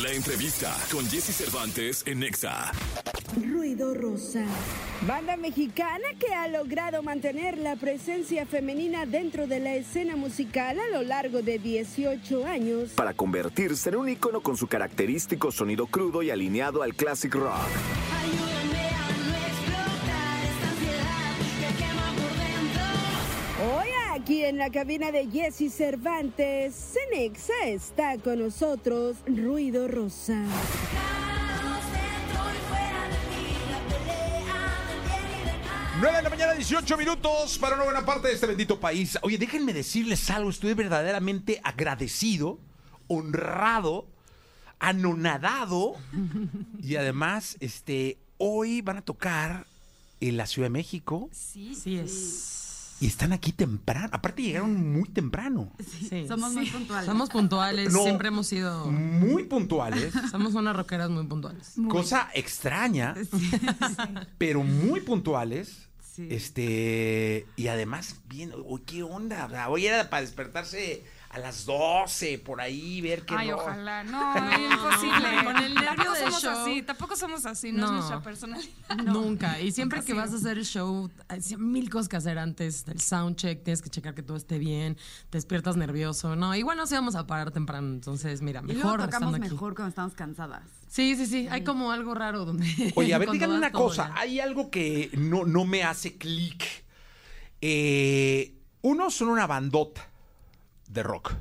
La entrevista con Jesse Cervantes en Nexa. Ruido Rosa. Banda mexicana que ha logrado mantener la presencia femenina dentro de la escena musical a lo largo de 18 años. Para convertirse en un ícono con su característico sonido crudo y alineado al classic rock. Aquí en la cabina de Jesse Cervantes, Cenexa está con nosotros Ruido Rosa. Caos dentro y fuera de mí, la pelea del bien y del mal. 9 de la mañana, 18 minutos para una buena parte de este bendito país. Oye, déjenme decirles algo. Estoy verdaderamente agradecido, honrado, anonadado. y además, este, hoy van a tocar en la Ciudad de México Sí, sí es. Y están aquí temprano. Aparte, llegaron muy temprano. Sí. Somos muy puntuales. Somos puntuales, No. siempre hemos sido. Muy puntuales. Somos unas rockeras muy puntuales. Cosa extraña, pero muy puntuales. Sí. Este, y además, bien, uy, ¿qué onda? O sea, hoy era para despertarse a las 12, por ahí, ver qué Ay, ojalá. No, imposible. Con el nervio tampoco del somos show. así, tampoco somos así, no, es No. nuestra personalidad. Nunca. Y siempre nunca que vas a hacer el show, hay mil cosas que hacer antes del soundcheck, tienes que checar que todo esté bien, te despiertas nervioso. No, igual nos íbamos a parar temprano, entonces mira, Y luego mejor tocamos estando aquí. mejor cuando estamos cansadas. Sí, sí, sí, hay como algo raro donde... Oye, a ver, díganme una cosa. ya. Hay algo que no, no me hace clic. Eh, uno son una bandota de rock.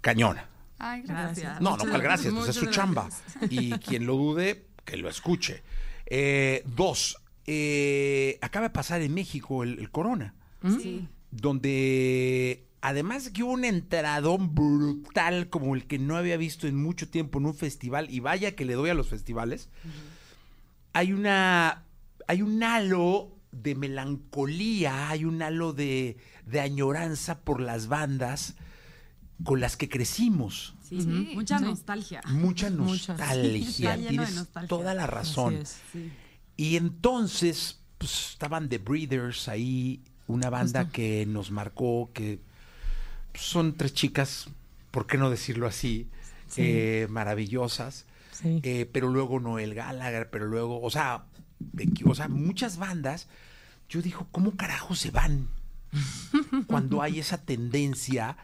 Cañona. Ay, gracias. Gracias. No, no, cual gracias, pues es su chamba. Y quien lo dude, que lo escuche. Eh, dos, eh, acaba de pasar en México el, el Corona, Sí. donde además de que hubo un entradón brutal como el que no había visto en mucho tiempo en un festival, y vaya que le doy a los festivales, hay una, hay un halo de melancolía, hay un halo de, de añoranza por las bandas con las que crecimos Sí. Sí. Mucha Sí. nostalgia. mucha nostalgia. Está lleno de Tienes nostalgia. toda la razón. Así es. Sí. Y entonces, pues estaban The Breeders ahí, una banda Justo. que nos marcó, que pues, son tres chicas, ¿por qué no decirlo así? Sí. Eh, maravillosas. Sí. Eh, pero luego Noel Gallagher, pero luego, o sea, de o sea, muchas bandas. Yo digo, ¿cómo carajo se van? cuando hay esa tendencia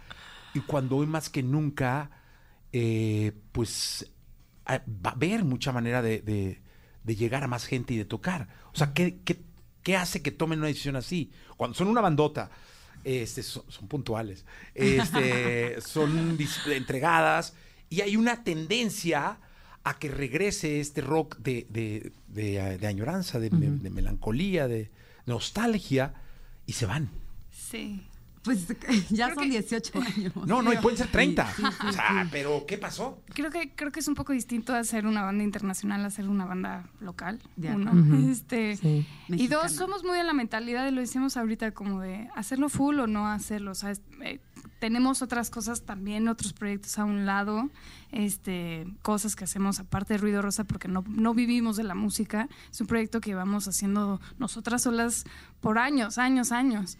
y cuando hoy más que nunca, eh, pues va a haber mucha manera de, de- de llegar a más gente y de tocar. O sea, ¿qué, qué, qué hace que tomen una decisión así? Cuando son una bandota, este, son, son puntuales, este, son entregadas y hay una tendencia a que regrese este rock de, de, de, de añoranza, de melancolía, de nostalgia y se van. Sí. Pues ya Creo son que- 18 años. No, no, y pueden ser 30. Sí, sí, sí, o sea, sí. pero ¿qué pasó? Creo que, creo que es un poco distinto hacer una banda internacional a hacer una banda local. De uno. este, Sí. Y Mexicana. dos, somos muy en la mentalidad, y lo decimos ahorita, como de hacerlo full o no hacerlo. O sea, es- eh, tenemos otras cosas también, otros proyectos a un lado, este, cosas que hacemos aparte de Ruido Rosa, porque no, no vivimos de la música. Es un proyecto que vamos haciendo nosotras solas por años, años, años.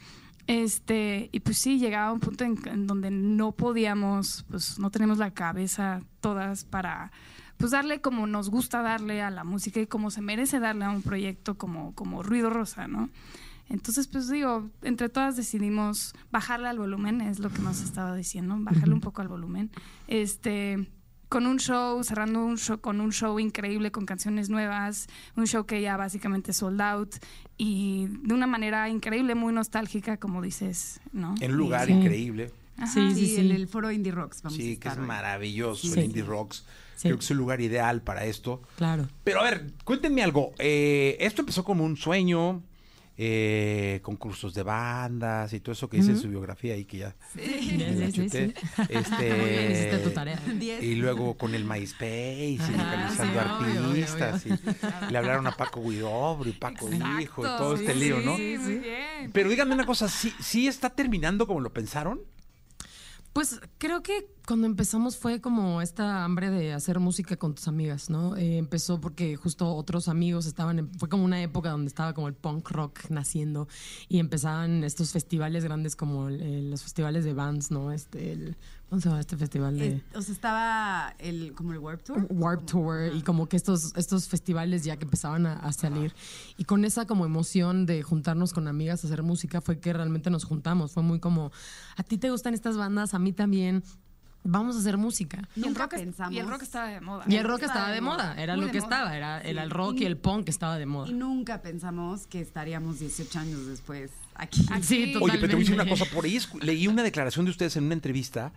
Este, y pues sí, llegaba un punto en, en donde no podíamos, pues no tenemos la cabeza todas para pues darle como nos gusta darle a la música y como se merece darle a un proyecto como, como Ruido Rosa, ¿no? Entonces, pues digo, entre todas decidimos bajarle al volumen, es lo que nos estaba diciendo, bajarle un poco al volumen. Este, con un show, cerrando un show con un show increíble con canciones nuevas, un show que ya básicamente sold out y de una manera increíble, muy nostálgica, como dices, ¿no? En un lugar Sí. increíble. Ajá. Sí, Sí, sí, en sí. el foro Indie Rocks vamos a Sí, que estar es hoy. maravilloso Sí. el Indie Rocks. Sí. Creo que es el lugar ideal para esto. Claro. Pero a ver, cuéntenme algo. Eh, esto empezó como un sueño, eh, concursos de bandas y todo eso que dice en su biografía ahí que ya la Sí, sí, chuté. Este, tu tarea. Y luego con el MySpace y localizando sí, obvio, obvio, artistas. Y le hablaron a Paco Guidobro y Paco dijo y todo sí, este lío, sí, ¿no? Sí, muy bien. Pero díganme una cosa, ¿sí, ¿sí está terminando como lo pensaron? Pues creo que cuando empezamos fue como esta hambre de hacer música con tus amigas, ¿no? Eh, empezó porque justo otros amigos estaban, en- fue como una época donde estaba como el punk rock naciendo y empezaban estos festivales grandes como los festivales de bands, ¿no? Este, el, ¿cómo se llama este festival de...? Es- o sea, estaba el, como el Warp Tour. Warp Tour y como que estos, estos festivales ya que empezaban a, a salir. Y con esa como emoción de juntarnos con amigas a hacer música fue que realmente nos juntamos. Fue muy como, a ti te gustan estas bandas, a mí también, vamos a hacer música. Y el, Nunca rock, pensamos. y el rock estaba de moda. Y el rock estaba de moda, era Muy lo que moda. estaba, era, era el rock y el punk estaba de moda. Y nunca pensamos que estaríamos 18 años después aquí. Sí, Oye, pero te voy a decir una totalmente. cosa. Por ahí leí una declaración de ustedes en una entrevista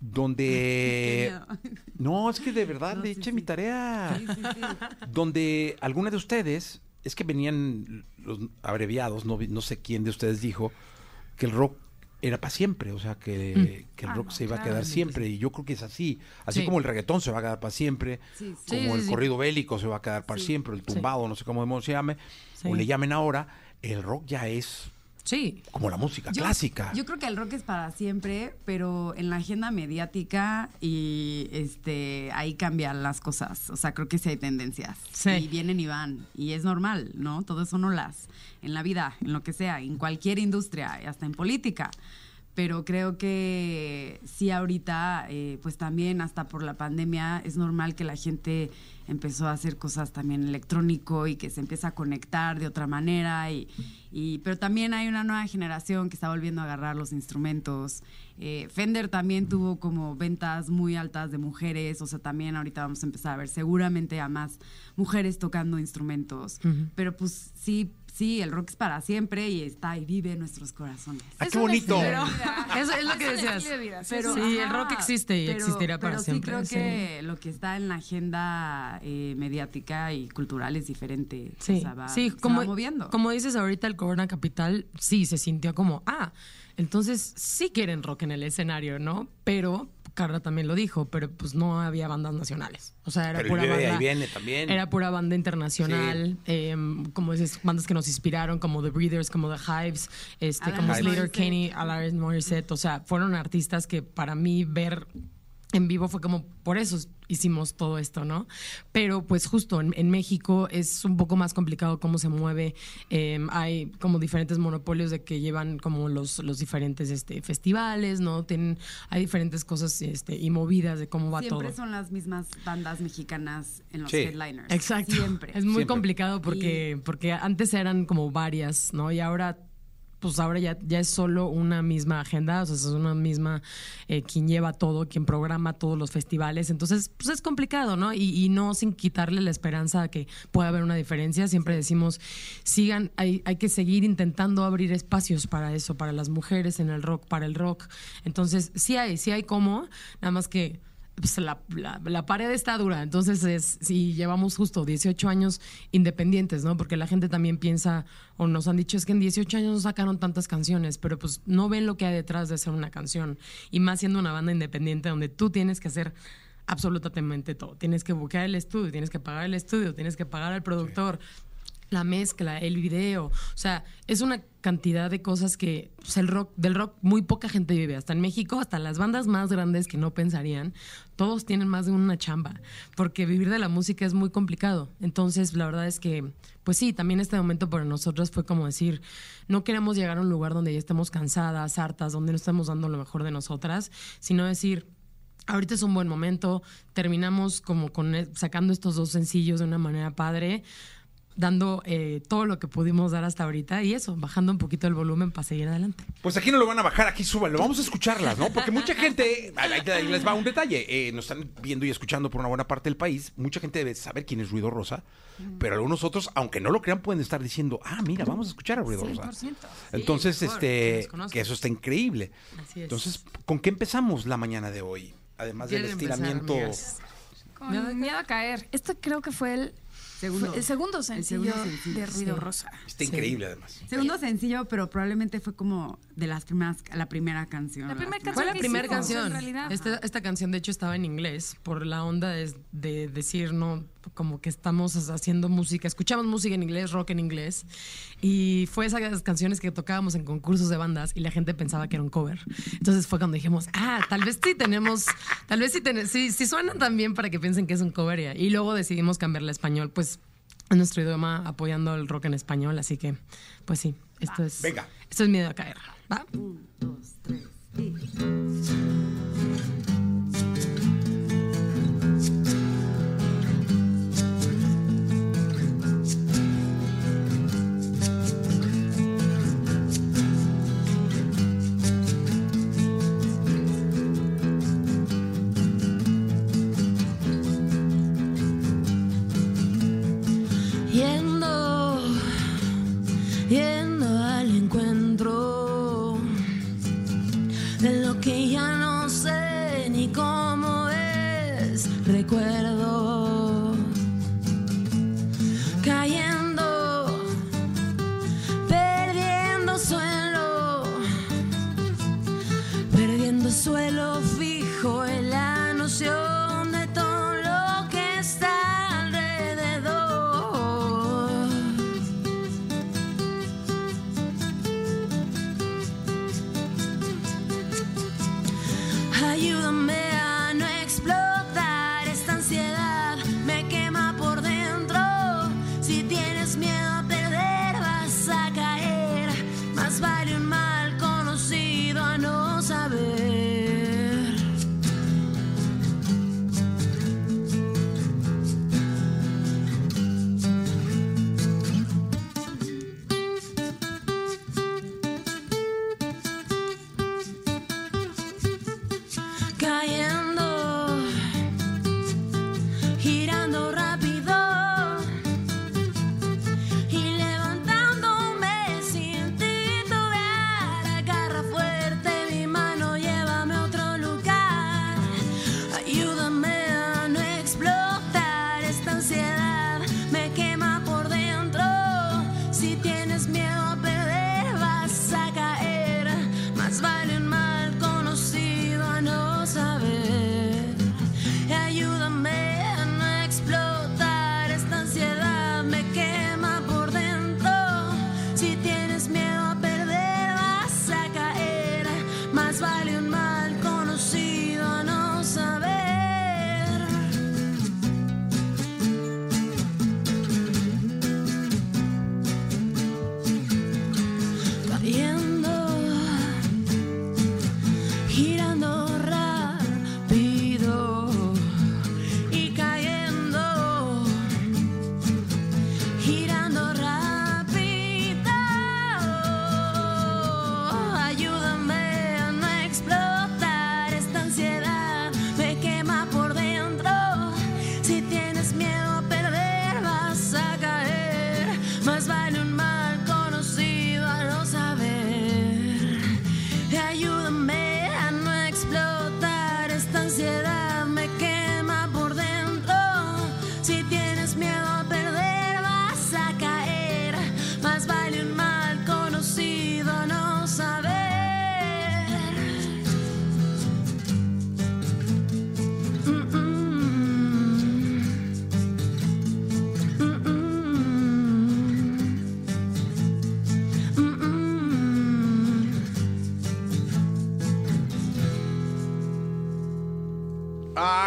donde... No, es que de verdad No, le sí, eché sí. mi tarea. Sí, sí, sí. Donde alguna de ustedes, es que venían los abreviados, no, vi- no sé quién de ustedes dijo, que el rock era para siempre, o sea, que, que el Ah, rock no, se iba a quedar siempre. Y yo creo que es así. Así Sí. como el reggaetón se va a quedar para siempre, Sí, sí. como Sí, el corrido bélico se va a quedar para Sí. siempre, el tumbado, no sé cómo se llame, Sí. o le llamen ahora, el rock ya es Sí, como la música Yo- clásica. Yo creo que el rock es para siempre, pero en la agenda mediática y este ahí cambian las cosas. O sea, creo que sí hay tendencias. Sí. Y vienen y van. Y es normal, ¿no? Todo son olas. En la vida, en lo que sea, en cualquier industria, hasta en política. Pero creo que sí ahorita, eh, pues también hasta por la pandemia, es normal que la gente empezó a hacer cosas también electrónico y que se empieza a conectar de otra manera. Y, y- pero también hay una nueva generación que está volviendo a agarrar los instrumentos. Eh, Fender también tuvo como ventas muy altas de mujeres, o sea, también ahorita vamos a empezar a ver seguramente a más mujeres tocando instrumentos. Pero pues sí, sí, el rock es para siempre y está y vive en nuestros corazones. ¡Ah, Es qué bonito! Eso es lo que decías. sí, Pero, sí. Sí, el rock existe y pero- existirá para pero siempre, Sí, sí. creo que lo que está en la agenda eh, mediática y cultural es diferente. Sí, O sea, va- sí, se como, va moviendo. como dices ahorita, el Corona Capital sí se sintió como, ah, entonces sí quieren rock en el escenario, ¿no? Pero, Carla también lo dijo, pero pues no había bandas nacionales. O sea, era Pero pura banda. ahí viene también. Era pura banda internacional, em, como dices, bandas que nos inspiraron, como The Breeders, como The Hives, este, Alanis como Slater. Kenny, Alanis Morissette. O sea, fueron artistas que para mí ver en vivo fue como por eso hicimos todo esto, ¿no? Pero pues justo en, en México es un poco más complicado cómo se mueve. eh, hay como diferentes monopolios de que llevan como los, los diferentes este, festivales, ¿no? Tienen, hay diferentes cosas este, y movidas de cómo va Siempre todo. son las mismas bandas mexicanas en los Sí. headliners. Exacto. Siempre. Es muy Siempre. complicado porque, porque antes eran como varias, ¿no? Y ahora, pues ahora ya, ya es solo una misma agenda, o sea, es una misma eh, quien lleva todo, quien programa todos los festivales. Entonces, pues es complicado, ¿no? Y, y no sin quitarle la esperanza a que pueda haber una diferencia. Siempre decimos, sigan, hay, hay que seguir intentando abrir espacios para eso, para las mujeres en el rock, para el rock. Entonces, sí hay, sí hay cómo, nada más que pues, la, pared está dura. Entonces, es, si llevamos justo 18 años independientes, ¿no? Porque la gente también piensa, o nos han dicho, es que en 18 años no sacaron tantas canciones, pero pues no ven lo que hay detrás de hacer una canción. Y más siendo una banda independiente donde tú tienes que hacer absolutamente todo. Tienes que buscar el estudio, tienes que pagar el estudio, tienes que pagar al productor. La mezcla, el video, o sea, es una cantidad de cosas que pues, el rock, del rock muy poca gente vive. Hasta en México, hasta las bandas más grandes que no pensarían, todos tienen más de una chamba, porque vivir de la música es muy complicado. Entonces, la verdad es que, pues sí, también este momento para nosotros fue como decir, no queremos llegar a un lugar donde ya estemos cansadas, hartas, donde no estamos dando lo mejor de nosotras, sino decir, ahorita es un buen momento, terminamos como con e- sacando estos dos sencillos de una manera padre, dando eh, todo lo que pudimos dar hasta ahorita y eso, bajando un poquito el volumen para seguir adelante. Pues aquí no lo van a bajar, aquí súbanlo. Vamos a escucharlas, ¿no? Porque mucha gente, ahí, les va un detalle, eh, nos están viendo y escuchando por una buena parte del país. Mucha gente debe saber quién es Ruido Rosa, pero algunos otros, aunque no lo crean, pueden estar diciendo, ah, mira, vamos a escuchar a Ruido Rosa. 100%. Entonces, mejor, que este, conozcan. que eso está increíble. Así es. Entonces, ¿con qué empezamos la mañana de hoy? Además del ¿Quieren empezar, estiramiento. amigas? Con miedo a caer. Esto creo que fue el Segundo. fue el segundo El sencillo, segundo sencillo, de Ruido sí. Rosa. Está increíble, además. Segundo sencillo, pero probablemente fue como de las primeras, la primera canción. La primera las Fue la que primera canción. en realidad. Esta, esta canción, de hecho, estaba en inglés por la onda de, de decir, ¿no? Como que estamos haciendo música, escuchamos música en inglés, rock en inglés. Y fue esas canciones que tocábamos en concursos de bandas y la gente pensaba que era un cover. Entonces fue cuando dijimos, ah, tal vez sí tenemos, tal vez sí, ten- sí, sí suenan tan bien para que piensen que es un cover. Y, y luego decidimos cambiarla a español, pues en nuestro idioma apoyando el rock en español. Así que, pues sí, esto es, Venga. esto es miedo a caer. ¿Va? dos, tres y... Yendo,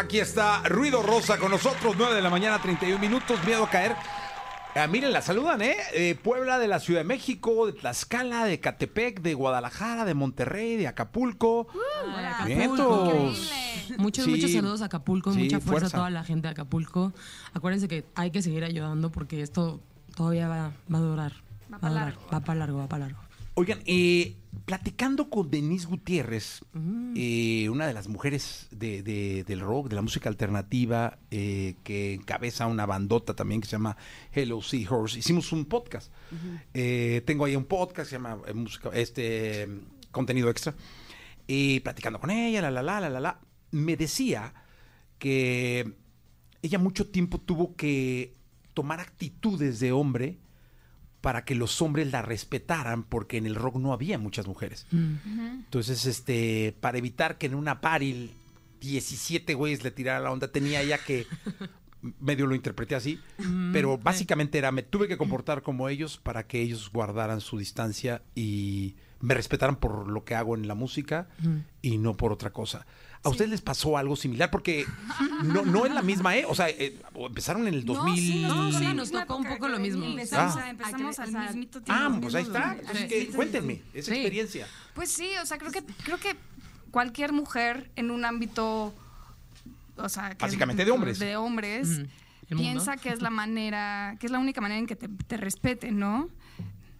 Aquí está Ruido Rosa con nosotros, 9 de la mañana, 31 minutos, miedo a caer. Ah, miren, la saludan, ¿eh? Eh, Puebla, de la Ciudad de México, de Tlaxcala, de Catepec, de Guadalajara, de Monterrey, de Acapulco. Vientos. Muchos, Sí. muchos saludos a Acapulco, Sí, mucha fuerza, fuerza. a toda la gente de Acapulco. Acuérdense que hay que seguir ayudando porque esto todavía va, va a durar. Va a pa' durar, largo. Va para largo, va para largo. Oigan, eh, platicando con Denise Gutiérrez, eh, una de las mujeres de- de- del rock, de la música alternativa, eh, que encabeza una bandota también que se llama Hello Seahorse, hicimos un podcast. Eh, tengo ahí un podcast que se llama música, este, contenido extra. Y platicando con ella, la, la, la, la, la, la, me decía que ella mucho tiempo tuvo que tomar actitudes de hombre para que los hombres la respetaran, porque en el rock no había muchas mujeres. Entonces, este, para evitar que en una party 17 güeyes le tirara la onda, tenía ella que medio lo interpreté así, pero básicamente era me tuve que comportar como ellos para que ellos guardaran su distancia y me respetaran por lo que hago en la música y no por otra cosa. ¿A ustedes les pasó algo similar? Porque no, no es la misma, ¿eh? O sea, eh, empezaron en el 2000. sí, No, sí, nos tocó un poco lo mismo. Empezamos, Ah. a- empezamos A al mismito tiempo. Ah, pues ahí está. Sí. Así que cuéntenme esa Sí. experiencia. Pues sí, o sea, creo que, creo que cualquier mujer en un ámbito, o sea, que- Básicamente de hombres. de hombres, piensa que es la manera, que es la única manera en que te, te respeten, ¿no?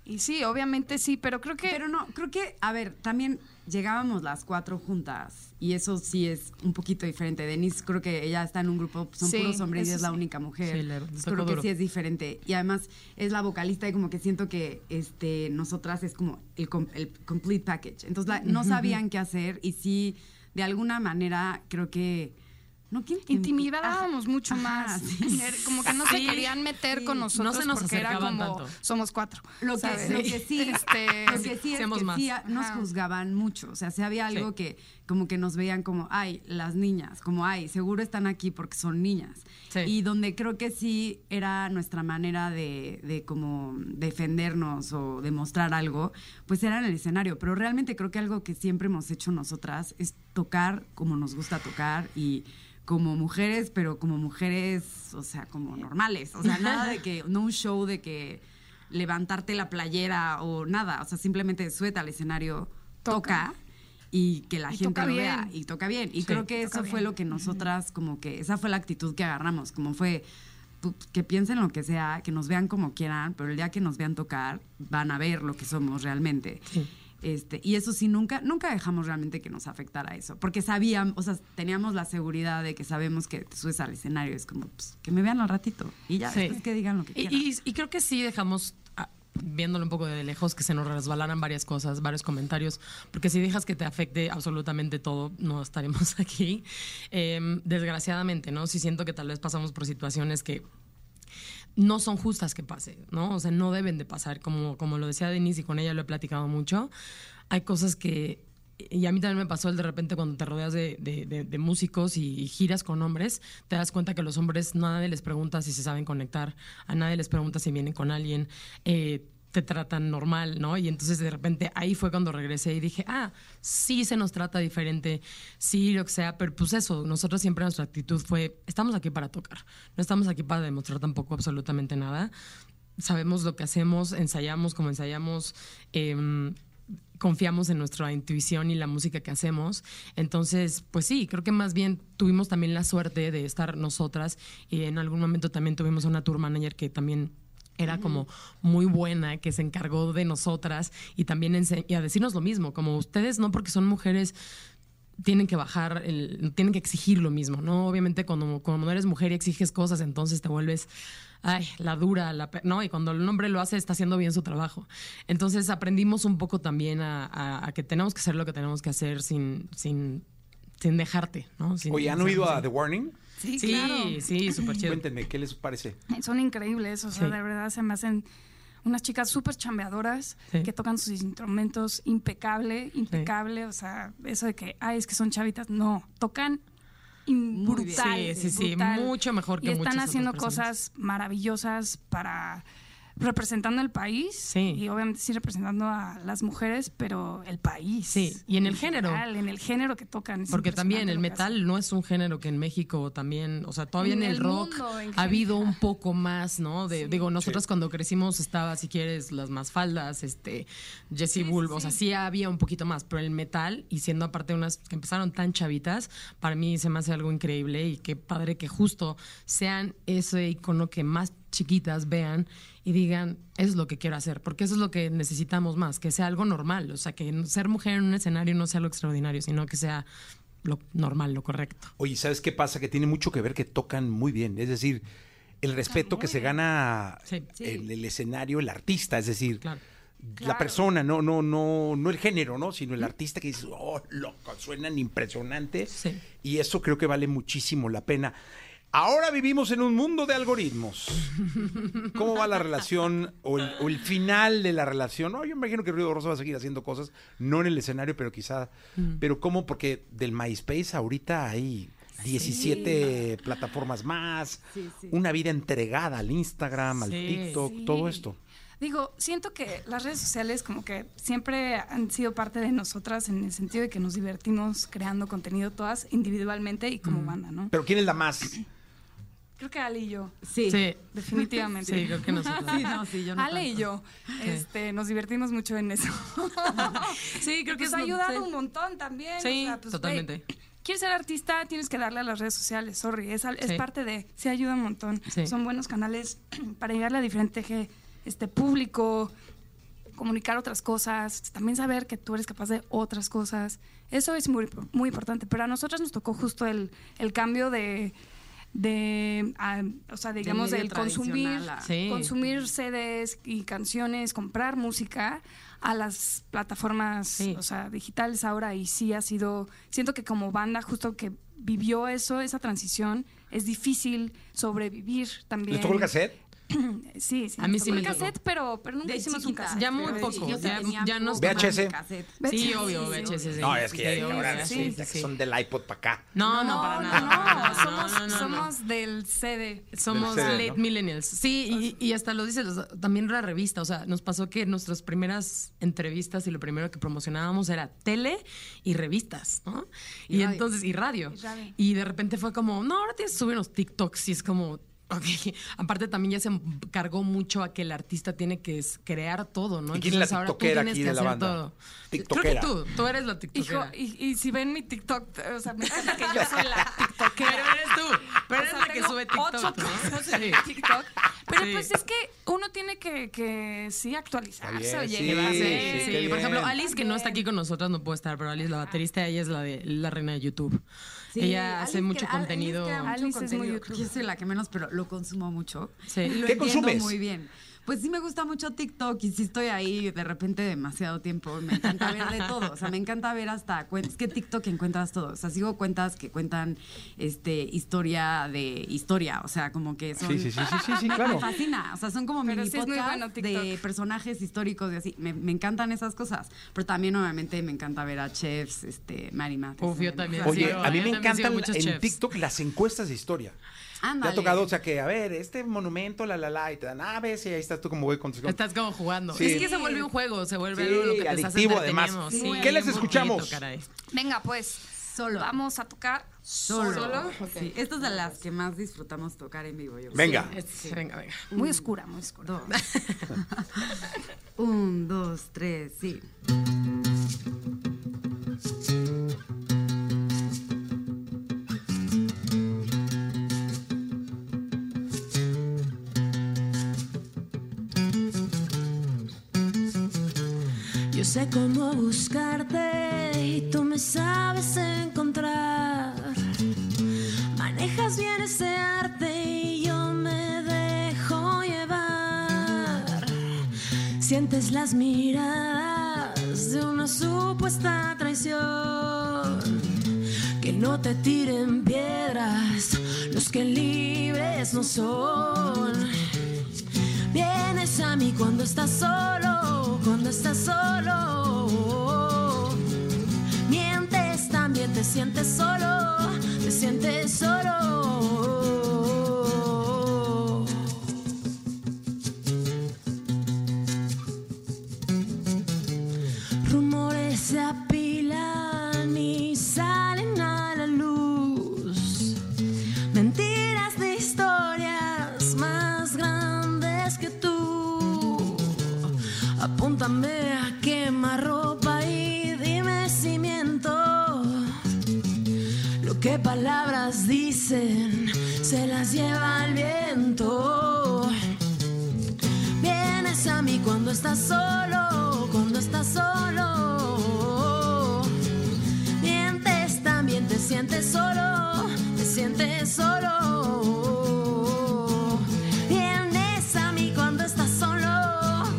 Y sí, obviamente sí, pero creo que Pero no, creo que, a ver, también llegábamos las cuatro juntas y eso sí es un poquito diferente. Denise, creo que ella está en un grupo, son Sí, puros hombres y es la sí. única mujer. Sí, le- Entonces, creo que sí es diferente. Y además es la vocalista y como que siento que este, nosotras es como el, el complete package. Entonces la- no sabían qué hacer y sí, de alguna manera, creo que... No, ¿quién te- intimidábamos Ajá, mucho ajá, más. sí. Como que no se Sí, querían meter sí. con No nosotros se nos porque era como tanto. somos cuatro. Lo que, ¿sabes? lo que sí, Este, lo que sí es que más. sí a- nos juzgaban mucho. O sea, si había algo Sí. que como que nos veían como, ay, las niñas, como, ay, seguro están aquí porque son niñas. Sí. Y donde creo que sí era nuestra manera de, de como defendernos o demostrar algo, pues era en el escenario. Pero realmente creo que algo que siempre hemos hecho nosotras es tocar como nos gusta tocar y como mujeres, pero como mujeres, o sea, como normales. O sea, nada de que, no un show de que levantarte la playera o nada. O sea, simplemente sueta al escenario, toca, Toca. y que la Y gente lo vea y toca bien. Y Sí. creo que eso fue lo que nosotras, como que, esa fue la actitud que agarramos, como fue pu- que piensen lo que sea, que nos vean como quieran, pero el día que nos vean tocar, van a ver lo que somos realmente. Este, y eso sí, nunca, nunca dejamos realmente que nos afectara eso, porque sabíamos, o sea, teníamos la seguridad de que sabemos que te subes al escenario, es como, pues, que me vean al ratito y ya, Sí. después que digan lo que quieran. y- y creo que sí dejamos, ah, viéndolo un poco de lejos, que se nos resbalaran varias cosas, varios comentarios, porque si dejas que te afecte absolutamente todo, no estaremos aquí. Em, desgraciadamente, ¿no? Sí siento que tal vez pasamos por situaciones que no son justas que pase, ¿no? O sea, no deben de pasar, como, como lo decía Denise y con ella lo he platicado mucho. Hay cosas que, y a mí también me pasó el de repente cuando te rodeas de, de- de- músicos y, giras con hombres, te das cuenta que los hombres nadie les pregunta si se saben conectar, a nadie les pregunta si vienen con alguien. eh, te tratan normal, ¿no? Y entonces de repente ahí fue cuando regresé y dije, ah, sí se nos trata diferente, sí, lo que sea, pero pues eso, nosotros siempre nuestra actitud fue, estamos aquí para tocar, no estamos aquí para demostrar tampoco absolutamente nada. Sabemos lo que hacemos, ensayamos como ensayamos, em, confiamos en nuestra intuición y la música que hacemos. Entonces, pues sí, creo que más bien tuvimos también la suerte de estar nosotras y en algún momento también tuvimos una tour manager que también era como muy buena, que se encargó de nosotras y también y a decirnos lo mismo, como ustedes no porque son mujeres tienen que bajar, el, tienen que exigir lo mismo, ¿no? Obviamente cuando, cuando no eres mujer y exiges cosas, entonces te vuelves, ay, la dura, la, ¿no? Y cuando el hombre lo hace, está haciendo bien su trabajo. Entonces aprendimos un poco también a, a- a que tenemos que hacer lo que tenemos que hacer sin, sin, sin dejarte, ¿no? Sin- Oye, ¿han oído a The Warning? Sí, Sí, claro. sí, súper chido. Cuéntenme, ¿qué les parece? Son increíbles, o sea, Sí. de verdad se me hacen unas chicas súper chambeadoras Sí. que tocan sus instrumentos impecable, impecable, o sea, eso de que, ay, es que son chavitas, no, tocan brutal. Sí, sí, sí, brutal. mucho mejor que Y están muchas haciendo cosas maravillosas para representando el país Sí. y obviamente sí representando a las mujeres, pero el país. Sí, y en el género. general, En el género que tocan. Porque también el metal no es un género que en México también, o sea, todavía en, En el, el rock mundo, en ha habido un poco más, ¿no? De, Digo, nosotros cuando crecimos estaba, si quieres, las más faldas, este, Jesse Bulb, o sea, sí había un poquito más, pero el metal, y siendo aparte unas que empezaron tan chavitas, para mí se me hace algo increíble y qué padre que justo sean ese icono que más chiquitas vean y digan, eso es lo que quiero hacer, porque eso es lo que necesitamos más, que sea algo normal, o sea, que ser mujer en un escenario no sea lo extraordinario, sino que sea lo normal, lo correcto. Oye, ¿sabes qué pasa? Que tiene mucho que ver que tocan muy bien. Es decir, el respeto que se gana Sí. en el escenario, el artista, es decir, Claro. la persona, no, no, no, no el género, ¿no? Sino el artista que dice, oh, loco, suenan impresionantes. Sí. Y eso creo que vale muchísimo la pena. Ahora vivimos en un mundo de algoritmos. ¿Cómo va la relación o el, o el final de la relación? No, yo imagino que Ruido Rosa va a seguir haciendo cosas, no en el escenario, pero quizá. Pero ¿cómo? Porque del MySpace ahorita hay 17 plataformas más, Sí, sí. una vida entregada al Instagram, al. TikTok, todo esto. Digo, siento que las redes sociales como que siempre han sido parte de nosotras en el sentido de que nos divertimos creando contenido todas individualmente y como banda, ¿no? Pero ¿quién es la más? Creo que Ale y yo, Sí. Sí, definitivamente. sí, creo que nosotros. Sí, no, sí, yo no Ale y yo este, nos divertimos mucho en eso. Sí, creo que nos ha ayudado sí. un montón también. Sí, o sea, pues, totalmente. Quieres ser artista, tienes que darle a las redes sociales, sorry, es, al- es Sí. parte de, se ayuda un montón. Sí. Son buenos canales para llegarle a diferente este público, comunicar otras cosas, también saber que tú eres capaz de otras cosas. Eso es muy, muy importante, pero a nosotras nos tocó justo el, el cambio de, de ah, o sea, digamos, del consumir, Sí. consumir CDs y canciones, comprar música a las plataformas, Sí. o sea, digitales ahora y sí ha sido, siento que como banda justo que vivió eso, esa transición, es difícil sobrevivir también. ¿Les tocó el cassette? Sí, sí. A mí sí me cassette, pero, pero nunca De hicimos un chiquita. cassette. Ya muy pero poco, sí, ya- ya nos VHS. Sí, VHS, obvio, sí, VHS. sí. No, es que Sí, ahora sí, que sí. son del iPod para acá. No, no, para nada. No, somos, no, no, no. somos del CD. Somos Del CD, late ¿no? millennials. Sí, y, y hasta lo dices, o sea, también la revista. O sea, nos pasó que nuestras primeras entrevistas y lo primero que promocionábamos era tele y revistas, ¿no? Y entonces, y radio. Y radio. Y de repente fue como, no, ahora tienes que subir unos TikToks y es como. Ok. Aparte también ya se cargó mucho a que el artista tiene que crear todo, ¿no? ¿Y quién es la Entonces ahora tú tiktokera tienes aquí que de la banda? todo. Tiktokera. Creo que tú, tú eres la Hijo, tiktokera. y, y si ven mi TikTok, o sea, me encanta que yo soy la TikTokera. Pero eres tú, pero O eres sea, la que sube TikTok, ocho ¿no? cosas en Sí. TikTok. Pero Sí. pues es que uno tiene que, que sí actualizarse. Oye, sí, por ejemplo. Alice, que no está aquí con nosotras, no puede estar, pero Alice, la baterista, ella es la de la reina de YouTube. Sí, ella Alice hace mucho contenido. mucho Alice es muy contenido. YouTube. Yo soy la que menos, pero lo consumo mucho. Sí. Y lo ¿Qué entiendo consumes? muy bien. Pues sí me gusta mucho TikTok y sí estoy ahí de repente demasiado tiempo. Me encanta ver de todo. O sea, me encanta ver hasta cuentas. Es que TikTok encuentras todo. O sea, sigo cuentas que cuentan este historia de historia. O sea, como que son. Sí, sí, sí, sí, sí, claro. Me fascina. O sea, son como mini sí bueno de personajes históricos y así. Me, me encantan esas cosas. Pero también, obviamente, me encanta ver a chefs, este, Mary Matheson. Uf, yo también. Oye, Sí, a mí yo me encantan en chefs. TikTok las encuestas de historia. Te Ándale. ha tocado, o sea, que, a ver, este monumento, la, la, la, y te dan, ah, ves, y ahí estás tú como voy con Estás como jugando. Sí. Es que se vuelve un juego, se vuelve Sí, algo lo que te adictivo, además. entreteniendo. Sí. ¿Qué les escuchamos? Venga, pues, Solo. vamos a tocar Solo. solo. Sí, esta es de las que más disfrutamos tocar en vivo. Yo. Venga. Es- Venga, venga. Muy oscura, muy oscura. Dos. Un, dos, tres, sí. Cómo buscarte y tú me sabes encontrar. Manejas bien ese arte y yo me dejo llevar. Sientes las miradas de una supuesta traición. Que no te tiren piedras los que libres no son. Vienes a mí cuando estás solo, cuando estás solo. Mientes también, te sientes solo, te sientes solo. Sientes solo, te sientes solo. Vienes a mí cuando estás solo,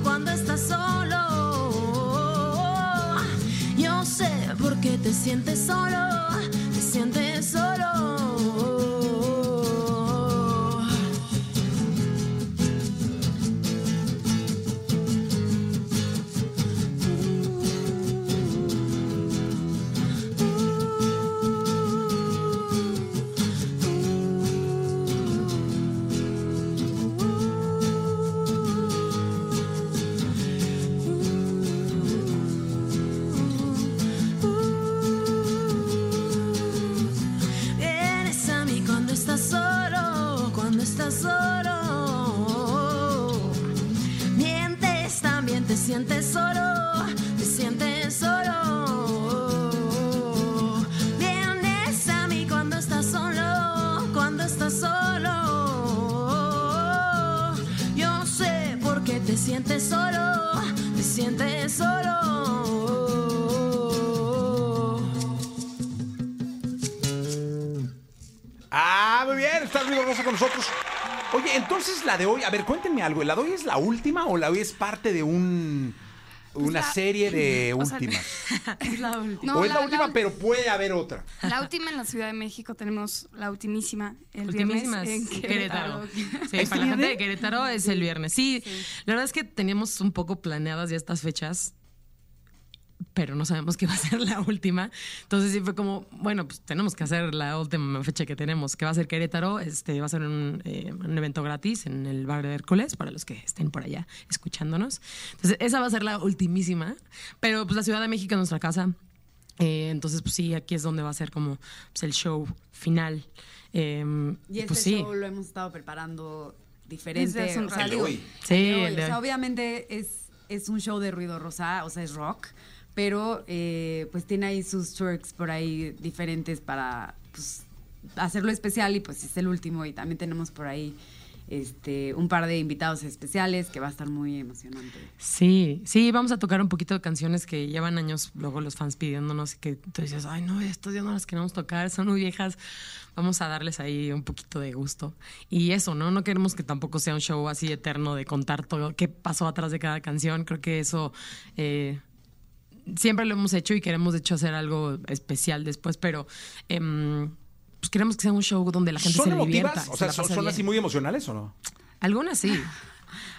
cuando estás solo. Yo sé por qué te sientes solo, te sientes solo. Te sientes solo, te sientes solo. Ah, muy bien, está Ruido Rosa con nosotros. Oye, entonces la de hoy, a ver, cuéntenme algo. ¿La de hoy es la última o la de hoy es parte de un una la- serie de o sea, últimas? Es la última. No, o es la, la- última, la- pero puede haber otra. La última en la Ciudad de México tenemos la ultimísima el Ultimísimas viernes en Querétaro. Querétaro. Sí, para la gente de Querétaro es el viernes. Sí, la verdad es que teníamos un poco planeadas ya estas fechas, pero no sabemos qué va a ser la última. Entonces sí fue como, bueno, pues tenemos que hacer la última fecha que tenemos, que va a ser Querétaro. Este va a ser un, eh, un evento gratis en el bar de Hércules para los que estén por allá escuchándonos. Entonces esa va a ser la ultimísima, pero pues la Ciudad de México es nuestra casa. Eh, entonces, pues sí, aquí es donde va a ser como pues, el show final. Eh, Y este pues sí. show lo hemos estado preparando diferente. Un o sea, rato. digo, El de hoy. Sí, el de hoy. O sea, obviamente es, es un show de ruido rosa, o sea, es rock, pero eh, pues tiene ahí sus twerks por ahí diferentes para pues, hacerlo especial y pues es el último y también tenemos por ahí este un par de invitados especiales que va a estar muy emocionante. Sí, sí, vamos a tocar un poquito de canciones que llevan años luego los fans pidiéndonos y que tú dices, ay, no, estas ya no las queremos tocar, son muy viejas. Vamos a darles ahí un poquito de gusto. Y eso, ¿no? No queremos que tampoco sea un show así eterno de contar todo qué pasó atrás de cada canción. Creo que eso eh, siempre lo hemos hecho y queremos, de hecho, hacer algo especial después, pero em, pues queremos que sea un show donde la gente ¿Son se divierta. emotivas? O se sea, la ¿son, bien. así muy emocionales o no? Algunas sí.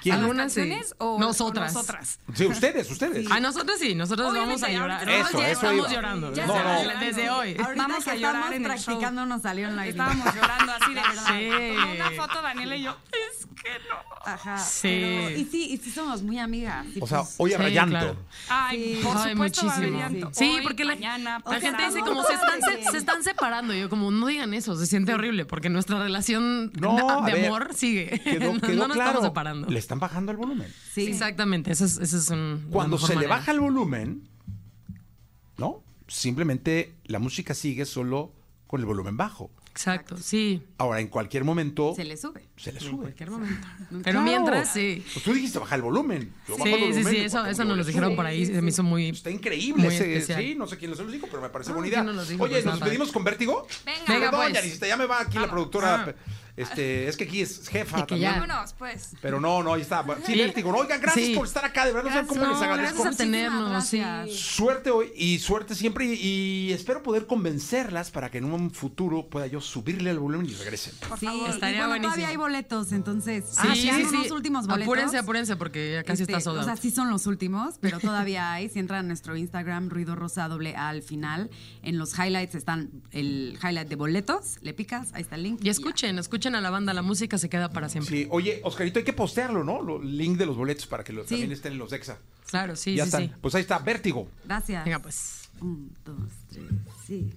¿Quién? ¿Las Algunas sí. o Nosotras. o nosotras? Sí, ustedes, ustedes. A nosotros sí, nosotros Obviamente, vamos a llorar. Nosotros ya eso estamos iba. llorando. Ya No, desde, no. desde hoy. Ahorita Vamos a llorar estamos en el show. practicando nos salieron lágrimas. Estábamos llorando así de verdad. Sí. Una foto Daniela y yo, que no. Ajá. Sí. pero- y sí, y sí somos muy amigas. O sea, pues, hoy habrá Sí, llanto. claro. Ay, Sí. por Ay, supuesto va a haber muchísimo. llanto. Sí, Hoy, porque la, mañana, la gente dice como se están, se, se están separando. Yo como, no digan eso, se siente horrible porque nuestra relación No, de, a de ver, amor sigue. Quedó, no, quedó no nos claro. estamos separando. Le están bajando el volumen. sí. Exactamente, ese es, un... Cuando se le baja el volumen, ¿no? Simplemente la música sigue solo con el volumen bajo. Exacto, sí. Ahora, en cualquier momento Se le sube. se le En sube. cualquier momento. Pero Claro. mientras, sí. Pues tú dijiste bajar el volumen. Yo bajo el Sí, sí, sí, eso, eso nos lo dijeron por ahí, se me hizo muy... Está increíble Muy ese, especial. sí, no sé quién los los dijo, pero me parece Ah, buena ¿quién idea. nos los dijo? Oye, Pues ¿nos nada. despedimos con Vértigo? Venga, Venga, pues. Yanisita, ya me va aquí la productora. Ah. Este, es que aquí es jefa que también. Vámonos, pues. Pero no, no, ahí está. Sí. Vértigo. No, Oigan, gracias Sí. por estar acá. De verdad, no sé cómo les agradezco. gracias a tenernos, sí. gracias. Suerte hoy y suerte siempre y, y espero poder convencerlas para que en un futuro pueda yo subirle el volumen y regresen. Por Sí, favor. Estaría y bueno, buenísimo. todavía hay boletos, entonces Sí, ah, sí, sí. unos últimos boletos. Apúrense, apúrense porque ya casi Este, está soldado. O sea, sí son los últimos, pero todavía hay. Si entran a nuestro Instagram, Ruido Rosa doble A al final, en los highlights están el highlight de boletos, le picas, ahí está el link. Y escuchen, escuchen a la banda, la música se queda para siempre. Sí, oye, Oscarito, hay que postearlo, ¿no? El link de los boletos para que lo- Sí. también estén en los Exa. Claro, sí, ya sí, están. sí. Pues ahí está, Vértigo. Gracias. Venga, pues. Un, dos, tres, sí.